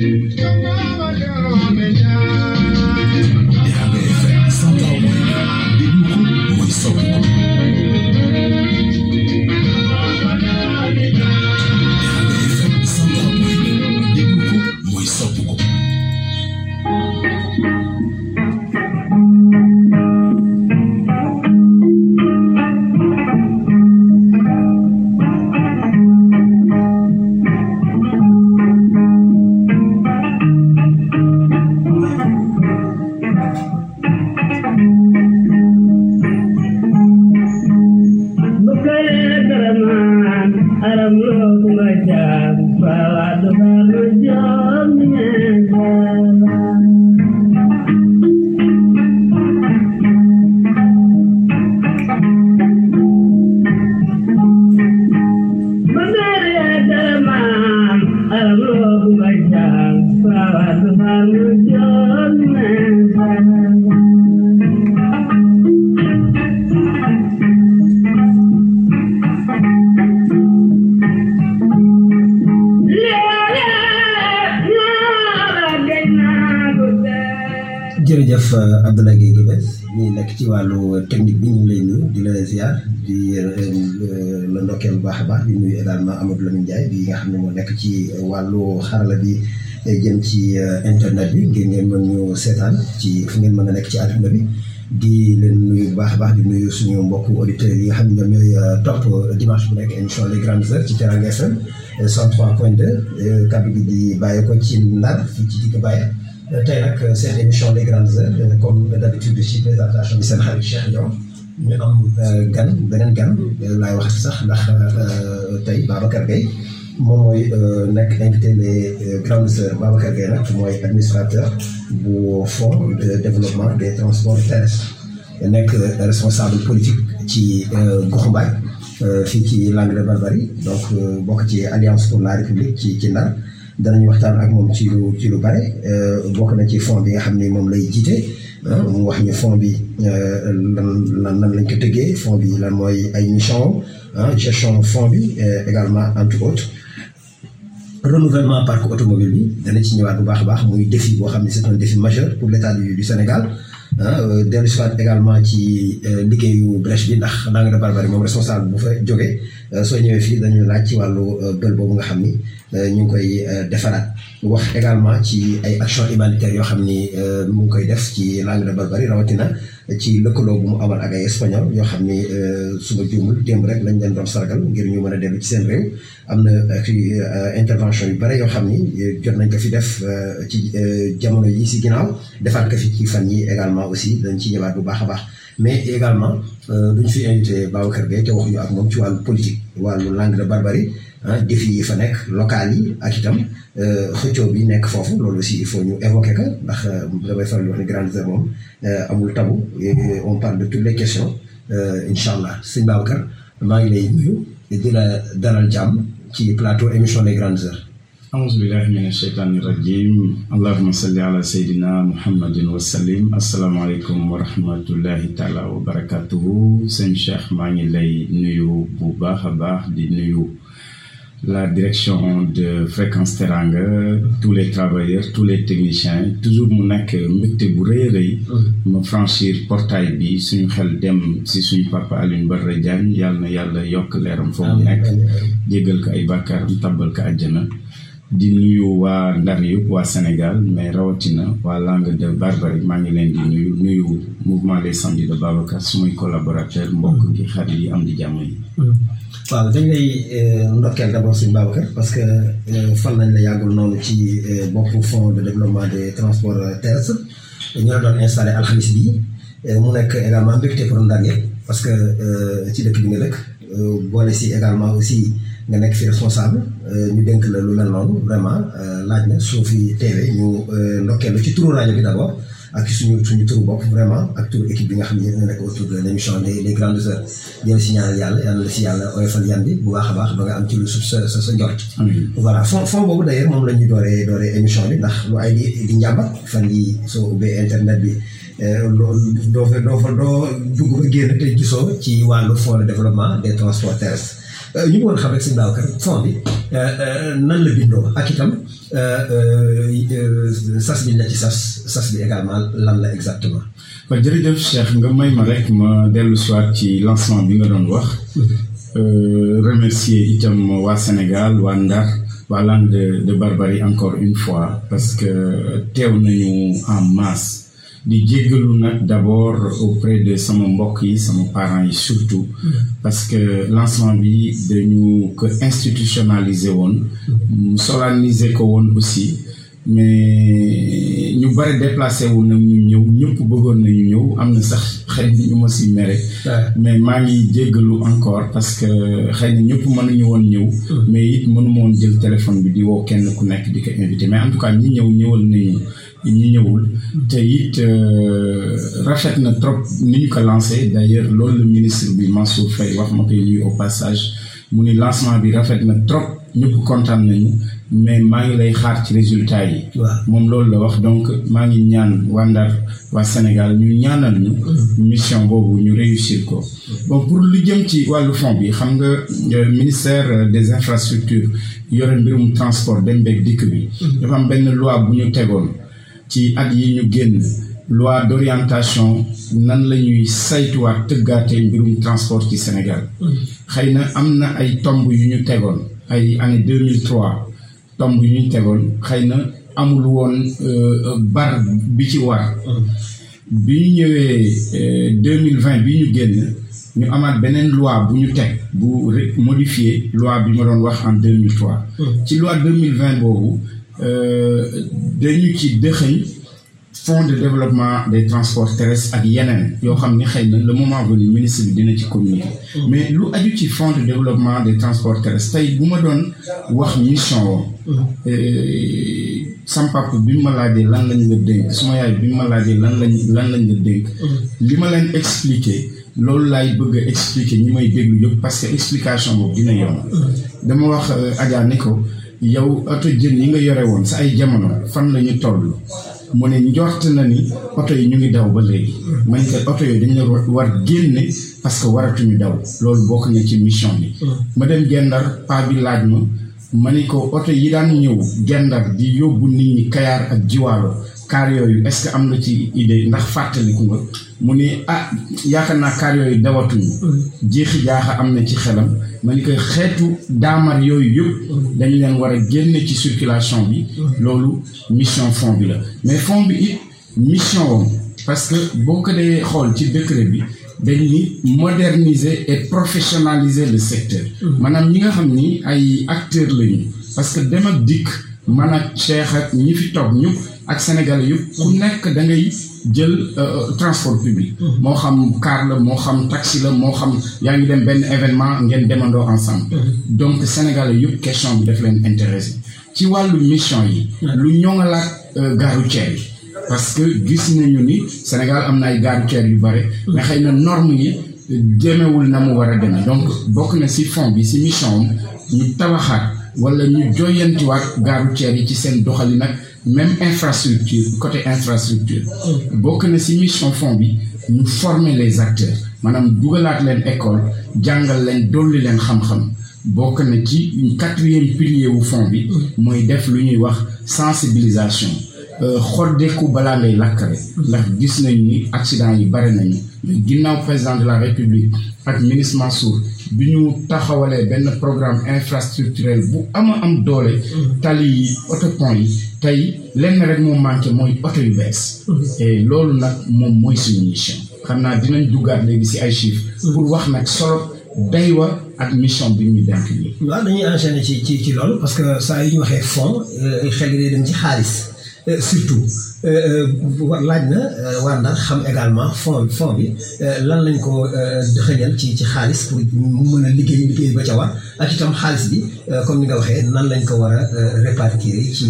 jërëjëf baax a baax di nuyu également Amadou Lamine Ndiaye bi nga xam ne moo nekk ci wàllu xarala bi jëm ci internet bi ngir ngeen mën ñu seetaan ci fu ngeen mën a nekk ci àdduna bi di leen nuyu bu baax a baax di nuyu suñu mbokku auditeurs yi nga xam ne ñoom ñooy topp dimanche bu nekk émission les grandes heures ci Teranga FM 103.2 kàddu gi di bàyyi ko ci Ndar fii ci digg Baye. tey nag seen émission les grandes heures comme d'habitude ci présentation bi seen xarit Cheikh Dior ñu am gan beneen gan laay wax sax ndax tey Babacar Gueye moom mooy nekk invité les grandes heures Babacar Gueye nag mooy administrateur bu fonds de développement des transports terrestres. Nekk responsable politique ci Goxu Mbaye fii ci Langue de Barbarie. Donc bokk ci alliance pour la république ci ci danañ waxtaan ak moom ci lu ci lu bare bokk na ci fond bi nga xam ni moom lay jiite. Mu wax ñu fond bi lan lan lan lañ ko tëggee fond bi lan mooy ay mission gestion fond bi également entre autres. Renouvellement parc automobile bi dana ci ñëwaat bu baax a baax muy défi boo xam ne c'est un défi majeur pour l'état du du Sénégal. Dellu si waat également ci liggéeyu brèche bi ndax Langue de Barbarie moom responsable bu fa jógee. Soo ñëwee fii dañu laaj ci wàllu bël boobu nga xam ni ñu ngi koy defaraat. Wax également ci ay action humanitaires yoo xam ni mu ngi koy def ci Langue de Barbarie rawatina ci lëkkaloo bu mu amal ak ay espagnol yoo xam ni suba juumul démb rek lañ leen doon sargal ngir ñu mën a dellu ci seen réew. Am na intervention yu bare yoo xam ni jot nañ ko fi def ci jamono yi si ginnaaw. Defaat ko fi ci fan yi également aussi dañ ci ñëwaat bu baax a baax. Mais également duñ fi invité Babacar Gueye te waxuñu ak moom ci wàllu politique wàllu Langue de Barbarie. Ah défi yi fa nekk local yi ak itam xëccoo bi nekk foofu loolu aussi il faut ñu évoquer que ndax damay faral di wax ni grande heure moom amul tabou on parle de toutes les questions incha allah sëñ Babacar maa ngi lay nuyu di la dalal jàmm ci plateau émission les grandes heures. أعوذ بالله من الشيطان الرجيم اللهم صل على سيدنا محمد وسلم السلام عليكم ورحمة الله تعالى وبركاته maa ngi lay nuyu bu baax a baax di nuyu la direction de Fréquence Teranga tous les travailleurs tous les techniciens toujours mu nekk mbégte bu rëy a rëy. Ma franchir portail bi suñu xel dem si suñu papa Alioune Badara Diagne yàlla na yàlla yokk leeram foofu mu nekk. jéggal ko ay bàkkaaram tabbal ko àjjana. Di nuyu waa Ndar yëpp waa Sénégal mais rawatina waa Langue de Barbarie maa ngi leen di nuyu nuyu mouvement les samedis de Babacar sumay collaborateur mbokk gi xarit yi am di jàmm yi waaw dañ lay ndokkeel d'abord Babacar parce que fal noonu ci boppu fonds de développement des transports terrestres. Ñu la doon installé alxamis bi. Mu nekk également pour Ndar yëpp parce que boole si également aussi responsable. Ñu dénk vraiment laaj na soo fi ak suñu suñu turu bopp vraiment ak turu équipe bi nga xam ne yéen a nekk autour de l'émission les les grandes heures si ñaanal yàlla yàlla la si yàlla oyofal yan bi bu baax a baax ba nga am ci lu suuf sa sa sa njort. voilà fond fond boobu d'ailleurs moom la ñuy dooree dooree émission bi ndax lu ay di di njàmbat fan yi soo ubbee internet bi loolu doo fa doo fa doo dugg ba génn te gisoo ci wàllu fonds de développement des transports terrestres ñu bëggoon xam rek sëñ Babacar fond bi nan la bindoo ak itam sas bi la ci sas sas bi également lan la exactement. waaw jërëjëf Cheikh nga may ma rek ma dellu soit ci lancement bi nga doon wax. remercier itam waa Sénégal waa Ndar waa Langue de de Barbarie encore une fois parce que teew nañu en masse. Di jéggalu nag d'abord auprès de sama mbokk yi sama parents yi surtout parce que lancement bi dañu ko institutionnaliser woon. Solenniser ko woon aussi mais ñu bari déplacé wu nag ñu ñëw ñëpp bëggoon nañu ñëw am na sax xëy na ñu ma si mere. Mais maa ngi jéggalu encore parce que xëy na ñëpp mënuñu woon ñëw. Mais it mënuma woon jël téléphone bi di woo kenn ku nekk di ko invité. Mais en tout cas ñi ñëw ñëwal nañu ñi ñëwul. Te it rafet na trop ni ñu ko lancé. Loolu le ministre bi Mansour Faye wax ma koy nuyu au passage mu ni lancement bi rafet na trop ñëpp kontaan nañu mais maa ngi lay xaar ci résultat yi. Moom loolu la wax donc maa ngi ñaan waa Ndar waa Sénégal ñu ñaanal ñu mission boobu ñu réussir ko. Bon pour lu jëm ci wàllu fond bi xam nga ministère des infrastructures yore mbirum transport dem beeg dikk bi. Dafa am benn loi bu ñu tegoon ci at yi ñu génn loi d'orientation nan la ñuy saytuwaat tëggaate mbirum transport ci Sénégal. Xëy na am na ay tomb yu ñu tegoon ay année 2003 tomb yu ñu tegoon xëy na amul woon bar bi ci war. Bi ñëwee 2020 bi ñu génn ñu amaat beneen loi bu ñu teg bu modifié loi bi ma doon wax en 2003 ci loi 2020 boobu dañu ci dëxëñ fonds de développement des transports terrestres ak yeneen yoo xam ni xëy na le moment venu ministre bi dina ci communiquer. Mais lu aju ci fonds de développement des transports terrestres tey bu ma doon wax mission woo sam papa bi ma laajee lan lañ la dénk suma yaay bi ma laajee lan lañ lan lañ la dénk. Li ma leen expliquer loolu laay bëgg a expliquer ñi may déglu yëpp parce que explication boobu dina yomb. Dama wax Adja ni ko yow oto jën yi nga yore woon sa ay jamono fan la ñu toll? Mu ne njort na ni oto yi ñu ngi daw ba léegi. Man ko oto yi dañ la war génne parce que waratuñu daw. Loolu bokk na ci mission bi. Ma dem gendar paa bi laaj ma ma ni ko oto yi daan ñëw gendar di yóbbu nit ñi kayaar ak jiwaalo. Kaar yooyu est-ce am nga ci idée? Ndax fàttaliku nga mu ni ah yaakaar naa kaar yooyu dawatuñu. Jeexi jaaxa am na ci xelam. Ma ni koy xeetu daamar yooyu yëpp dañu leen war a génne ci circulation bi. Loolu mission fond bi la. Mais fond bi it mission wam parce que boo ko dee xool ci décret bi moderniser et professionnaliser le secteur. Maanaam ñi nga xam ni ay acteurs lañu. Parce que dem ak dikk man ak Cheikh ak ñi fi toog ñëpp ak Sénégalais yëpp ku nekk da ngay jël transport public. Moo xam car la moo xam taxi la moo xam yaa ngi dem benn événement ngeen demandoo ensemble. Donc Sénégalais yëpp question bi daf leen intéressé. Ci wàllu mission yi lu ñoŋalaat gare routière yi. Parce que gis nañu ni Sénégal am na ay gare routière yu bare. Mais xëy na norme yi demewul na mu war a demee. Donc bokk na ci fond bi ci mission am ñu tabaxaat wala ñu joyantiwaat gare routière yi ci seen doxalin nag même infrastructure côté infrastructure. Bokk na ci mission fond bi ñu former les acteurs. Maanaam dugalaat leen école jàngal leen dolli leen xam-xam. Bokk na ci quatrième pilier wu fond bi mooy def lu ñuy wax sensibilisation xoddeeku balaa ngay lakkale. Ndax gis nañu ni accident yi bare nañu. Ginnaaw président de la république ak ministre Mansour bi ñu taxawalee benn programme infrastructurel bu ama am doole. Tali yi autopont yi tey lenn rek moo manqué mooy oto yu bees. Et loolu nag moom mooy suñu mission. Xam naa dinañ duggaat léegi ci ay chiffres pour wax nag solo day wa ak mission bi ñu denk nii. Waaw dañuy enchaîner ci ci ci loolu parce que saa yu ñu waxee fond xel yi day dem ci xaalis surtout laaj na war Ndar xam également fond bi fond bi lan lañ ko xëñal ci ci xaalis pour mu mën a liggéey liggéey ba ca war ak itam xaalis bi comme ni nga waxee nan lañ ko war a répartir ci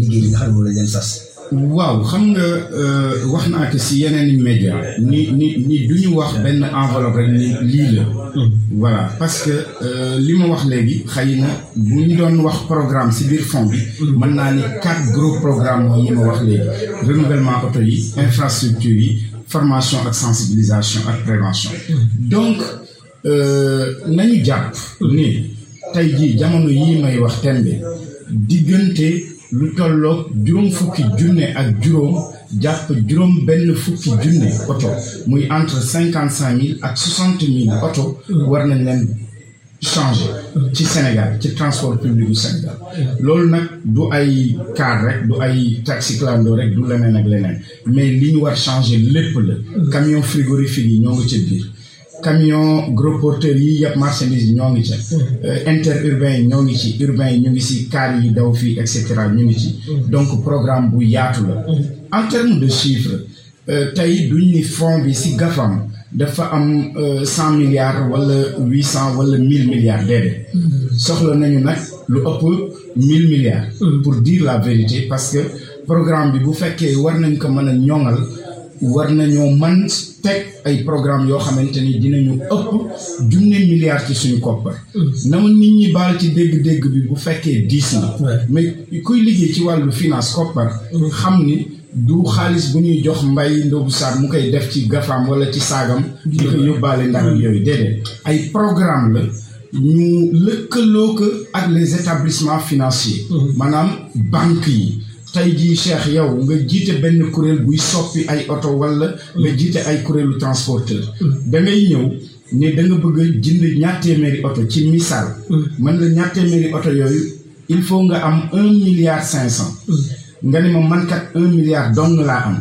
liggéey bi nga xam ne moom sas. Waaw xam nga wax naa ko si yeneen média. Ni ni ni du ñu wax benn enveloppe rek ni lii la. Voilà parce que li ma wax léegi xëy na bu ñu doon wax programme si biir fond bi mën naa ni quatre gros programmes yi ma wax léegi. Renouvellement auto yi infrastructure yi formation ak sensibilisation ak prévention. Donc nañu jàpp ni tey jii jamono yii may wax tembe diggante lu tolloog juróom fukki junne ak entre cinquante cinq mille ak soixante mille oto changer ci Sénégal transport public du Sénégal. Loolu nag du ay car rek du ay taxi clando mais changer camion frigorifique yi camion gros porteurs yi yëpp marchandise yi ñoo ngi ca interurbain yi ñoo ngi ci urbain yi ñu ngi ci car yi daw fii et cetera ñu ngi ci. Donc programme bu yaatu la. En termes de chiffres tey duñ ni fond bi ci GAFAM dafa am cent milliards wala huit cent wala mille milliards déedéet. Soxla nañu nag lu ëpp mille milliards. Pour dire la vérité parce que programme bi bu fekkee war nañ ko mën a ñoŋal war nañoo man teg ay programme yoo xamante ni dinañu ëpp junne milliards ci suñu koppar. Na ma nit ñi baal ci dégg-dégg bi bu fekkee diis na. Mais kuy liggéey ci wàllu finance koppar xam ni du xaalis bu ñuy jox mbay ndobu saar mu koy def ci gafaam wala ci saagam di ko yóbbaale ndax yooyu déedéet. Ay programme la ñu lëkkaloo ko ak les établissements financiers. Maanaam banque yi tey jii Cheikh yow nga jiite benn kuréel buy soppi ay oto wala nga jiite ay kuréelu transporteur. Da ngay ñëw ne da bëgg a jënd ñaar téeméeri oto ci misaal. Mën la ñaar téeméeri oto yooyu il faut nga am un milliard cinq cent. Nga ne ma man kat un milliard dong laa am.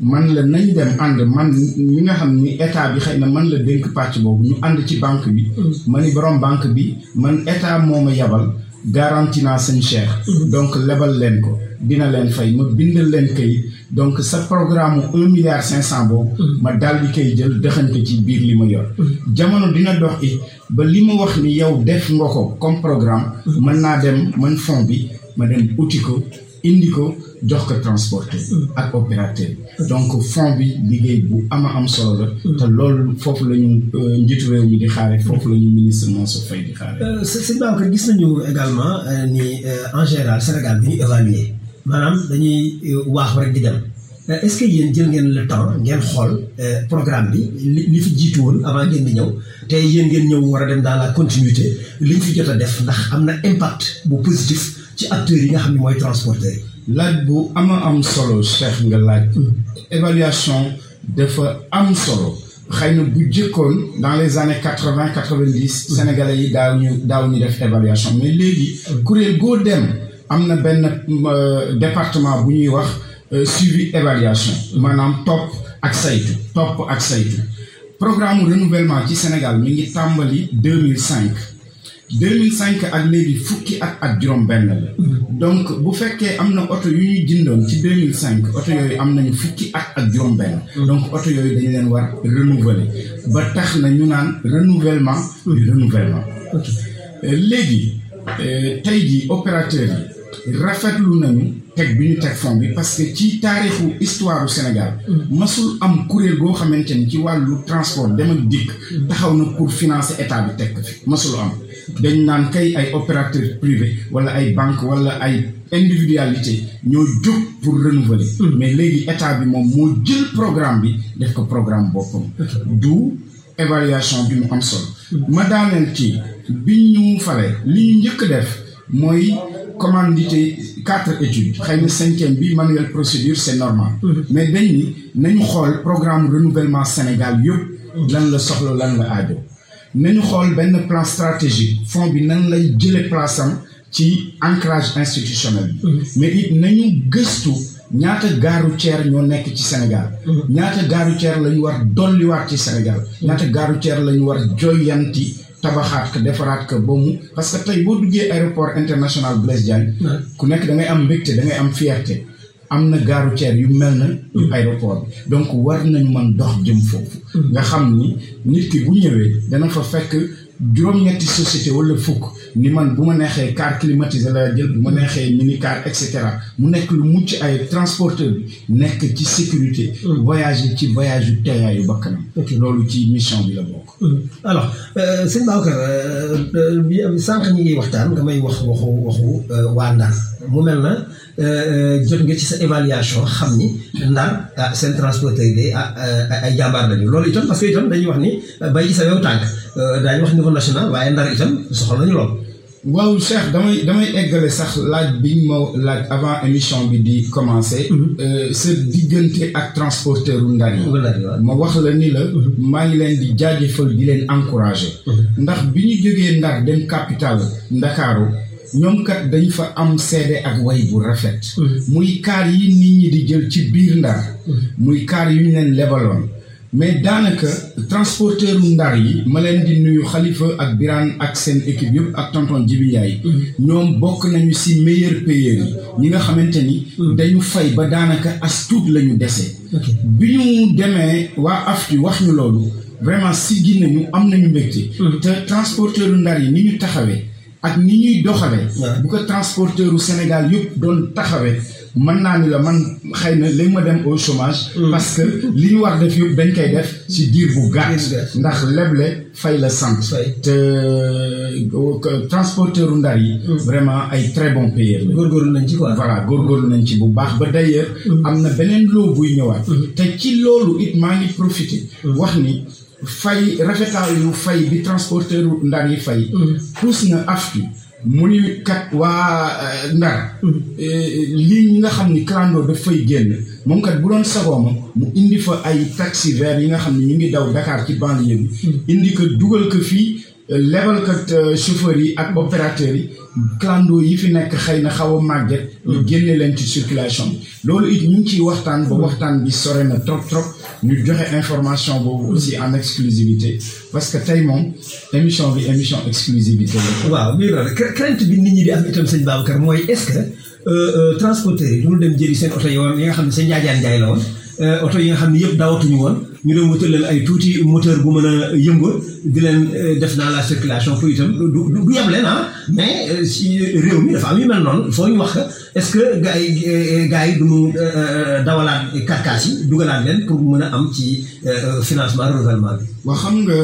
Man la nañ dem ànd man mi nga xam ni état bi xëy na man la dénk pàcc boobu ñu ànd ci banque bi. Ma ni borom banque bi man état moo ma yabal garanti naa seen Cheikh donc lebal leen ko dina leen fay ma bindal leen kayit donc sa programme un milliard cinq cent boobu ma daal di koy jël dëxañ ko ci biir li ma yor. Jamono dina dox it ba li ma wax ni yow def nga ko comme programme mën naa dem man fond bi ma dem uti ko. Indi ko jox ko transporteur ak opérateur. Donc fond bi liggéey bu ama am solo la. Te loolu foofu la ñu njiitu réew mi di xaare foofu la ñu ministre Faye également ni en général Sénégal évaluer. Maanaam di dem. Est-ce que yéen jël le temps ngeen programme bi li fi avant ngeen di ñëw? Te yéen a la continuité. Impact positif ci acteurs yi nga xam ne mooy transporteurs yi. laaj bu ama am solo Cheikh nga laaj. évaluation dafa am solo. xëy na bu jëkkoon dans les années quatre vingt quatre vingt dix. sénégalais yi daaw ñu daaw ñu def évaluation mais léegi. kuréel goo dem am na benn département bu ñuy wax suivi évaluation. maanaam topp ak saytu. topp ak saytu. programme renouvellement ci Sénégal mi ngi tàmbali deux mille cinq. 2005 ak léegi fukki at ak juróom-benn la. donc bu fekkee am na oto yu ñu jëndoon ci 2005 oto yooyu am nañu fukki at ak juróom-benn. donc oto yooyu dañu leen war renouveler ba tax na ñu naan renouvellement. du renouvellement. léegi tey jii opérateurs yi rafetlu nañu teg bi ñu teg fond bi parce que ci taarixu histoire du Sénégal. masul am kuréel goo xamante ni ci wàllu transport dem ak dikk. taxaw na pour financer état bi teg fi masul am. dañ naan kay ay opérateur privé wala ay banque wala ay individualité ñoo jóg pour renouveler mais léegi état bi moom moo jël programme bi def ko programme boppam du évaluation bi mu am solo ma daaneel ci bi ñu fale li ñu njëkk def mooy commandité quatre études. Xëy na cinquième bi manuel procédure c'est normal. Mais dañ ni nañu xool programme renouvellement Sénégal yëpp. Lan la soxla lan la aajo. Nañu xool benn plan stratégique. Fond bi nan lay jële place am ci ancrage institutionnel bi. Mais it nañu gëstu ñaata gaaru ceer ñoo nekk ci Sénégal. Ñaata gaaru ceer la ñu war dolliwaat ci Sénégal. Ñaata gaaru ceer la ñu war joyanti tabaxaat ko defaraat ko ba mu parce que tey boo duggee aéroport international Blaise Diagne ku nekk da ngay am mbégte da ngay am fierté. Am na gaaru ceer yu mel na yu aéroport bi. Donc war nañu mën dox jëm foofu. Nga xam ni nit ki bu ñëwee dana fa fekk juróom-ñetti société wala fukk. Ni man bu ma neexee car climatisé la jël bu ma neexee mini car et cetera. Mu nekk lu mucc ay transporteur bi nekk ci sécurité. Voyage ci voyage yu teeyaayu bakkanam. Loolu ci mission bi la bokk alors sëñ Babacar bi sànq ñi ngi waxtaan nga may wax waxu waxu waa Ndar. Mu mel na jot nga ci sa évaluation xam ni ndar ah seen transporteur yi de ah ay jàmbaar lañu. Loolu itam parce que itam dañuy wax ni bay ci sa yow tànk. Daañu wax niveau national waaye ndar itam soxla nañu lool. Waaw Cheikh damay damay eggale sax laaj biñ ma laaj avant émission bi di commencer. sa diggante ak transporteur u ndar yi. ma wax la ni la. maa ngi leen di jaajëfal di leen encourager. ndax bi ñu jógee ndar dem capital ndakaaru ñoom kat dañ fa am seede ak way bu rafet. muy kaar yi nit ñi di jël ci biir ndar. muy kaar yu ñu leen lebaloon. Mais daanaka transporteur ndar yi ma leen di nuyu xalifa ak Birane ak seen équipe yëpp ak tonton Jibi Ndiaye. Ñoom bokk nañu ci meilleur payeur yi. Ñi nga xamante ni dañu fay ba daanaka as tuut la ñu dese bi ñu demee waa AFTU wax ñu loolu vraiment siggi nañu am nañu mbégte. Te transporteur ndar yi ni ñu taxawee ak ni ñuy doxalee bu ko transporteur u Sénégal yëpp doon taxawee mën naa ni la man xëy na léegi ma dem au chômage. parce que li ñu war def yëpp dañ koy def ci diir bu gàtt. ndax leble fay la sant. te transporteur ndar yi. vraiment ay très bons payeurs la. góorgóorlu nañ ci quoi. voilà góorgóorlu nañ ci bu baax ba d'ailleurs. am na beneen loo buy ñëwaat. te ci loolu it maa ngi profité. wax ni fay rafetaayu fay bi transporteur ndar yi fay. pousse na AFTU. Mu ni kat waa ndar lii ñi nga xam ni clando daf fay génn moom kat bu doon sagooma mu indi fa ay taxi vert yi nga xam ni ñu ngi daw Dakar ci banlieue bi. Indi ko dugal ko fii lebal kat chauffeur yi ak opérateurs yi clando yi fi nekk xëy na xaw a màgget ñu génne leen ci circulation bi. Loolu it ñu ngi ciy waxtaan ba waxtaan bi sore na trop trop. Ñu joxe information boobu aussi en exclusivité. Parce que tey moom émission bi émission exclusivité la. waaw bii loolu crainte bi nit ñi di am itam sëñ Babacar mooy est-ce que transporteurs yi du dem jëli seen oto yi woon yi nga xam ne sa njaajaan njaay la woon oto yi nga xam ne yëpp dawatuñu woon ñu dem wutal leen ay tuuti moteur bu mën a yëngu di leen def dans la circulation pour itam du du yem leen ah mais si réew mi dafa am yu mel noonu ñu wax est-ce que gars yi gars yi du ñu dawalaat karkaas yi dugalaat leen pour mën a am ci financement renouvellement bi. waaw xam nga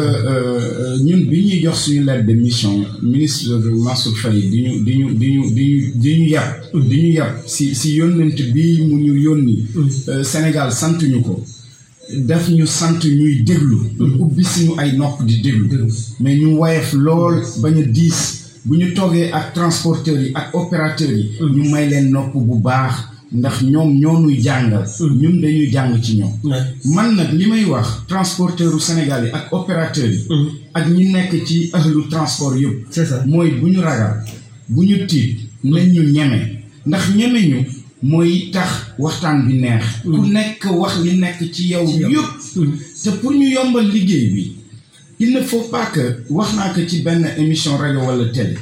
ñun bi ñuy jox suñu lettre de mission ministre Mansour Faye di ñu di ñu di ñu di ñu di ñu yàpp. di ñu yàpp si si yónnent bi mu ñu yónni. Sénégal sant ñu ko. Def ñu sant ñuy déglu. ubbi suñu ay nopp di déglu. mais ñu woyof lool bañ a diis bu ñu toogee ak transporteurs yi ak opérateurs yi. ñu may leen nopp bu baax ndax ñoom ñoo ñuy jàngal. ñun dañuy jàng ci ñoom. man nag li may wax transporteur u Sénégal yi ak opérateurs yi. ak ñi nekk ci ahlu transport yëpp. mooy bu ñu ragal bu ñu tiit nañ ñu ñeme ndax ñeme ñu. Mooy tax waxtaan bi neex. ku nekk wax li nekk ci yow yëpp. te pour ñu yombal liggéey bi il ne faut pas que wax naa ko ci benn émission rajo wala télé.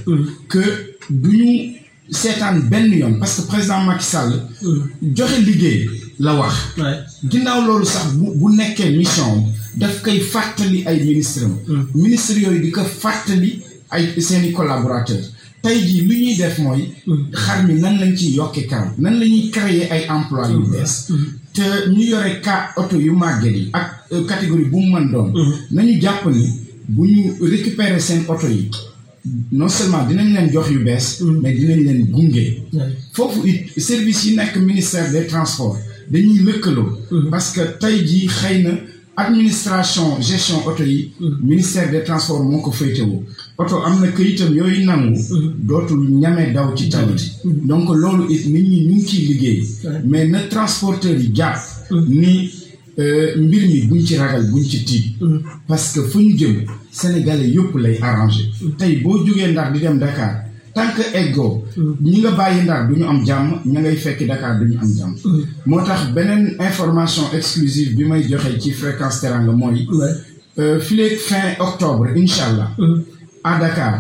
que du ñu seetaan benn yoon parce que président Macky Sall. joxe liggéey la wax. ginnaaw loolu sax bu bu nekkee mission daf koy fàttali ay ministres am. ministres yooyu di ko fàttali ay seeni collaborateurs. Tey jii li ñuy def mooy xar mi nan lañ ciy yokkee kanam nan la ñuy créer ay emploi yu bees. Te ñu yore ka oto yu màgget yi ak catégorie bu mu mën doon. Nañu jàpp ni bu ñu récupérer seen oto yi non seulement dinañ leen jox yu bees mais dinañ leen gunge. Foofu it service yi nekk ministère des transports dañuy lëkkaloo. Parce que tey jii xëy na administration gestion oto yi ministère des transports moo ko féetewoo oto am na këyitam yooyu nangu dootul ñame daw ci tawit donc loolu it nit ñi ñu ngi ciy liggéey. Mais na transporteur yi jàpp ni mbir mi buñ ci ragal buñ ci tiit. Parce que fu ñu jëm sénégalais yëpp lay arrangé tey boo jógee Ndar di dem Dakar tant que eggoo ñi nga bàyyi Ndar du ñu am jàmm ña ngay fekki Dakar du ñu am jàmm. Moo tax beneen information exclusive bi may joxe ci fréquence teranga mooy fileeg fin octobre incha allah à Dakar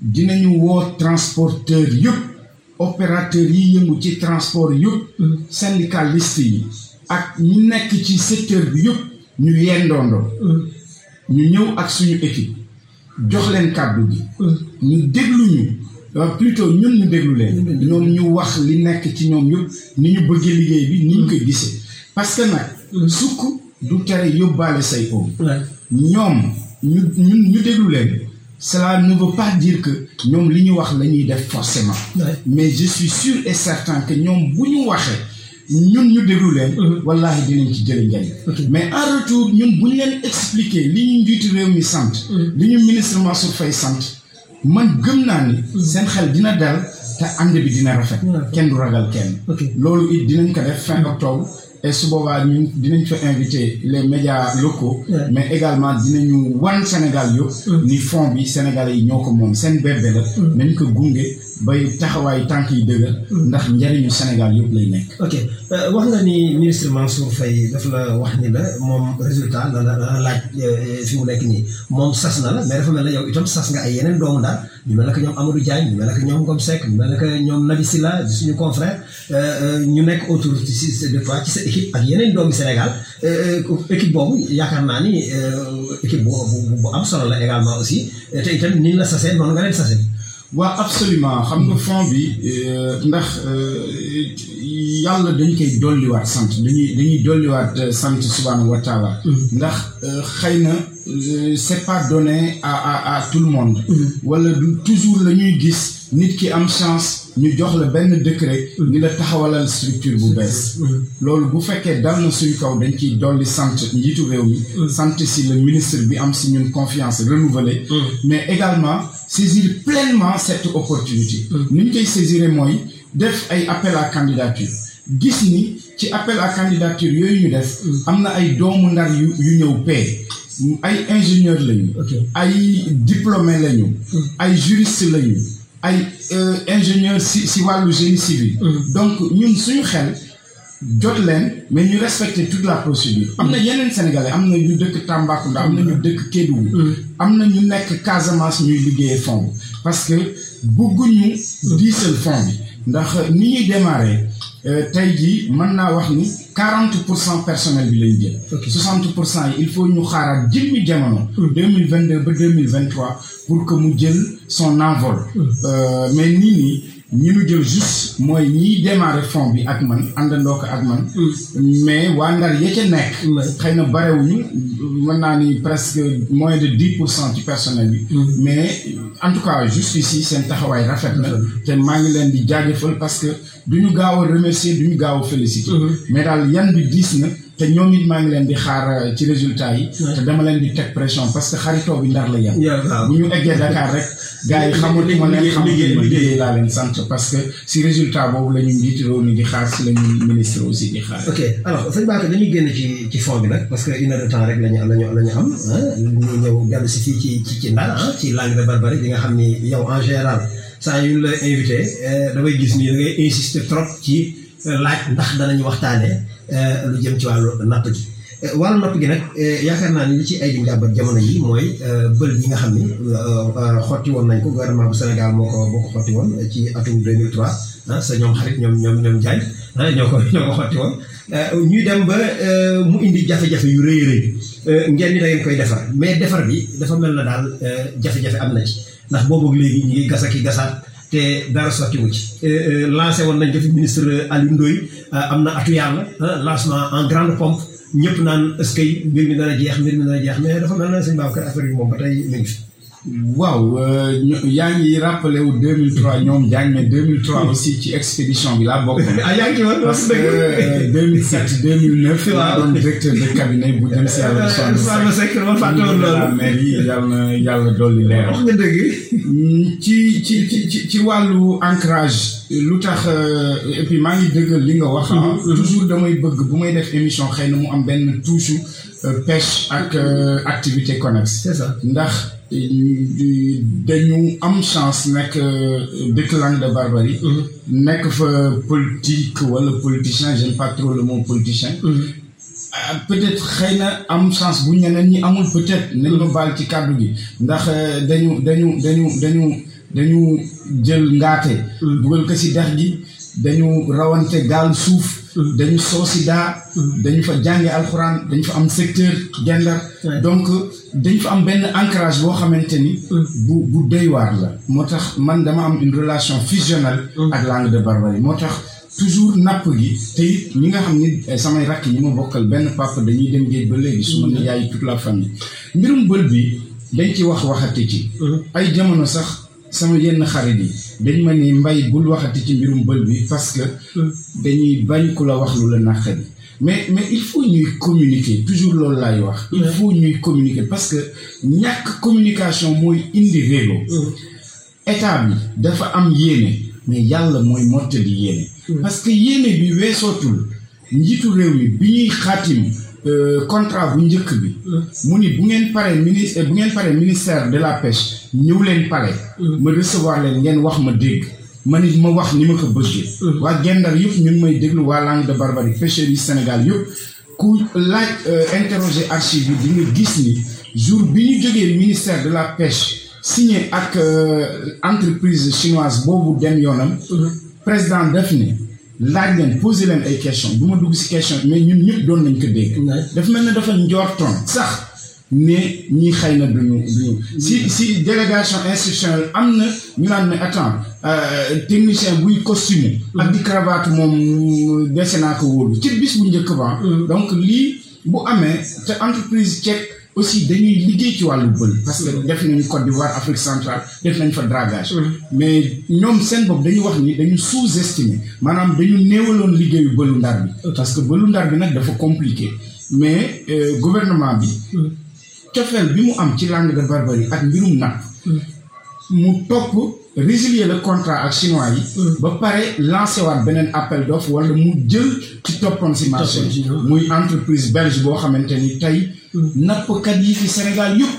dinañu woo transporteur yëpp opérateur yi yëngu ci transport yëpp syndicaliste yi ak ñi nekk ci secteur bi yëpp ñu yendoondo ñu ñëw ak suñu équipe jox leen kàddu gi. Ñu déglu ñu plutôt ñun ñu déglu leen. ñoom ñu wax li nekk ci ñoom yëpp ni ñu bëggee liggéey bi ni ñu koy gisee. Parce que nag sukk du tere yóbbaale say oom. Ñoom ñu ñun ñu déglu leen. Cela ne veut pas dire que ñoom li ñu wax la ñuy def forcément. Mais je suis sûr et certain que ñoom bu ñu waxee ñun ñu déglu leen. Wallahi dinañ ci jële njariñ. Mais en retour ñun bu ñu leen expliquer li ñu njiitu réew mi sant li ñu ministre Mansour Faye sant man gëm naa ni seen xel dina dal te ànd bi dina rafet. Kenn du ragal kenn. Loolu it dinañ ko def fin octobre. Et su boobaa ñun dinañ fa inviter les médias locaux. Mais également dinañu wan Sénégal yëpp ni fond bi Sénégalais yi ñoo ko moom. Seen bébé la. Nañ ko gunge bay taxawaay tànk yi dëgër ndax njariñu Sénégal yëpp lay nekk. Ok wax nga ni ministre Mansour Faye daf la wax ni la moom résultat la la laaj fi mu nekk nii. Moom sas na la mais dafa mel ne yow itam sas nga ay yeneen doomu daal ñu mel ne que ñoom Amadou Diagne ñu mel ne que ñoom Ngom Seck ñu mel ne que ñoom Nabi Silla di suñu confrère. Ñu nekk autour ci de toi ci sa équipe ak yeneen doomi Sénégal. Équipe boobu yaakaar naa ni équipe bu am solo la également aussi. Te itam ni la sasee noonu nga leen sasee. Waaw absolument. Xam nga fond bi ndax yàlla dañ koy dolliwaat sant. Dañuy dañuy dolliwaat sant subhanahu wa taala. Ndax xëy na c'est pas donné à à à tout le monde. Wala du toujours la ñuy gis nit ki am chance ñu jox la benn décret ni la taxawalal structure bu bees. Loolu bu fekkee dal na suñu kaw dañ ciy dolli sant njiitu réew mi. Sant si le ministre bi am si ñun confiance renouvelée. Mais également saisir pleinement cette opportunité. Ni ñu koy saisir mooy def ay appel à candidature. Gis ni ci appel à candidature yooyu ñu def am na ay doomu ndar yu yu ñëw paie ay ingénieur lañu. Ay diplômé lañu. Ay juriste lañu ay ingénieur si si wàllu génie civil. Donc ñun suñu xel jot leen mais ñu respecter toute la procédure. Am na yeneen sénégalais am na ñu dëkk Tambacounda am na ñu dëkk Kédougou. Am na ñu nekk Casamance ñuy liggéeyee fond parce que bëgguñu diisal fond bi ndax ni ñuy démarrer tey jii mën naa wax ni quarante pour cent personnel bi lañ jël. Soixante pour cent yi il faut ñu xaaraat jëmmi jamono. Deux mille vingt deux ba deux mille vingt trois pour que mu jël son envol. Mais nii nii ñi ñu jël juste mooy ñiy démarrer fond bi ak man àndandoo ko ak man. Mais waa Ndar ya ca nekk xëy na barewuñu mën naa ni presque moins de dix pour cent ci personnel bi. Mais en tout cas juste ici seen taxawaay rafet na. Te maa ngi leen di jaajëfal parce que du ñu gaaw a remercier du ñu gaaw a féliciter. Mais daal yan bi diis na te ñoom it maa ngi leen di xaar ci résultat yi. Te dama leen di teg pression parce que xaritoo bi ndar la yem. Bu ñu eggee Dakar rek gars yi xamatuma leen xamatuma liggéey laa leen sant parce que si résultat boobu la ñu njiit réew mi di xaar si la ñu ministre aussi di xaar. Ok alors sëñ Bakar dañuy génn ci ci fond bi nag parce que une heure de temps rek la ñu am ñu ñëw jàll si fii ci ci ci ndar ci langue de barbarie bi nga xam ni yow en général saa yu la invité damay gis ni da ngay insister trop ci laaj ndax danañu waxtaanee lu jëm ci wàllu napp gi. Wàllu napp gi nag yaakaar naa ni li ci ay di njàmbat jamono yi mooy bël yi nga xam ni xotti woon nañ ko gouvernement bu Sénégal moo ko moo xotti woon ci atum 2003 ah sa ñoom ñoom ñoom ñoom Diagne ah ko ñoo ko xotti woon. Ñuy dem ba mu indi jafe-jafe yu rëy rëy ngeen ni da koy defar mais defar bi dafa mel na daal jafe-jafe am na ci ndax boobu léegi ñu ngi i gasaat te dara sottiwu ci lancé woon nañ ko fi ministre Aliou Ndoye am na atu yàlla lancement en grande pompe ñëpp naan est-ce que mbir mi dana jeex mbir mi dana jeex mais dafa mel na sëñ Babacar affaire bi moom ba tey mi. Waaw yaa ngi rappelé wu 2003 ñoom jàng mais 2003 aussi ci expédition bi laa bokk. ah yaa ngi woon parce que 2007 2009. laa doon directeur de cabinet bu dem si yàlla. Ousmane Seck dama fàtte woon loolu. mais yàlla na yàlla dolli leer. wax nga dëgg. ci ci ci ci wàllu ancrage lu tax et puis maa ngi dëggal li nga wax. toujours damay bëgg bu may def émission xëy na mu am benn touche pêche ak activité connexe. c'est ça ndax. Dañu am chance nekk dëkk langue de barbarie. Nekk fa politique wala politicien j'aime pas trop le mot politicien. Peut-être xëy na am chance bu ñeneen ñi amul peut-être. Nañ ma baal ci kàddu gi. Ndax dañu dañu dañu dañu dañu jël ngaate. Dugal ko ci dex gi. Dañu rawante gaal suuf dañu soosi daa dañu fa jànge alxuraan dañu fa am secteur gendar donc dañu fa am benn ancrage boo xamante ni bu bu doy waar la. Moo tax man dama am une relation fusionnelle ak langue de barbarie moo tax toujours napp gi te it ñi nga xam ni samay rakk ñi ma bokkal benn papa dañuy dem géej ba léegi su ma ne yaay toute la famille. Mbirum bël bi dañ ci wax waxati ci. Ay jamono sax sama yenn xarit yi. dañ ma ni mbay bul waxati ci mbirum bël bi parce que dañuy bañ ku la wax lu la naqari. Mais mais il faut ñuy communiquer toujours loolu laay wax. Il faut ñuy communiquer parce que ñàkk communication mooy indi réew état bi dafa am yéene mais yàlla mooy mottali yéene. Parce que yéene bi weesootul njiitu réew mi bi ñuy xaatim contrat bu njëkk bi. Mu ni bu ngeen paree ministre bu ngeen paree ministère de la pêche ñëw leen palais. Ma recevoir leen ngeen wax ma dégg. Ma ni ma wax ni ma ko bëggee. Waa gendar yëpp ñu ngi may déglu waa langue de barbarie pêcheurs yi Sénégal yëpp. Ku laaj interroger archive yi di nga gis ni jour bi ñu jógee ministère de la pêche signé ak entreprise chinoise boobu dem yoonam président def ni laaj leen posé leen ay question du ma dugg si question mais ñun ñëpp doon nañ ko dégg. Dafa mel ne dafa njortoon sax ne ñii xëy na duñu duñu. Si si délégation institutionnelle am na ñu naan mais attends technicien buy costume ak di cravate moom dese naa ko wóolu. Ci bis bu njëkk ba donc lii bu amee te entreprise tchèque aussi dañuy liggéey ci wàllu bël parce que def nañu Côte d'Ivoire Afrique centrale def nañ fa dragage. Mais ñoom seen bopp dañu wax ni dañu sous-estimer maanaam dañu néewaloon liggéeyu bëlu ndar bi. Parce que bëlu ndar bi nag dafa compliqué. Mais gouvernement bi cofeel bi mu am ci langue de barbarie ak mbirum napp mu topp résilier le contrat ak chinois yi ba pare lancé waat beneen appel d'offre wala mu jël ci toppoon si marché muy entreprise belge boo xamante ni tey nappkat yi fi Sénégal yëpp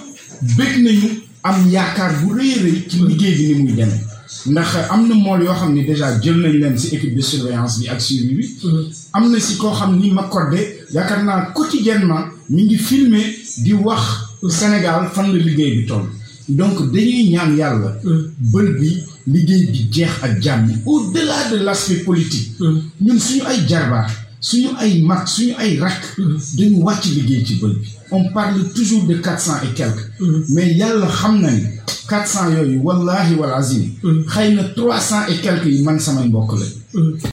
bëgg nañu am yaakaar bu rëy rëy ci liggéey bi ni muy demee. ndax am na mool yoo xam ni déjà jël nañ leen si équipe de surveillance bi ak suivi bi. Am na si koo xam ni yaakaar naa quotidiennement mi ngi filmer di wax Sénégal fan la liggéey bi toll. donc dañuy ñaan yàlla. Bël bi liggéey bi jeex ak jàmm au-delà de l'aspect politique. Ñun suñu ay jarbaar suñu ay mag suñu ay rakk dañu wàcc liggéey ci bël bi. On parle toujours de quatre cent et quelques. Mais yàlla xam na ni quatre cent yooyu wallahi wal azim. Xëy na trois cent et quelques yi man samay mbokk la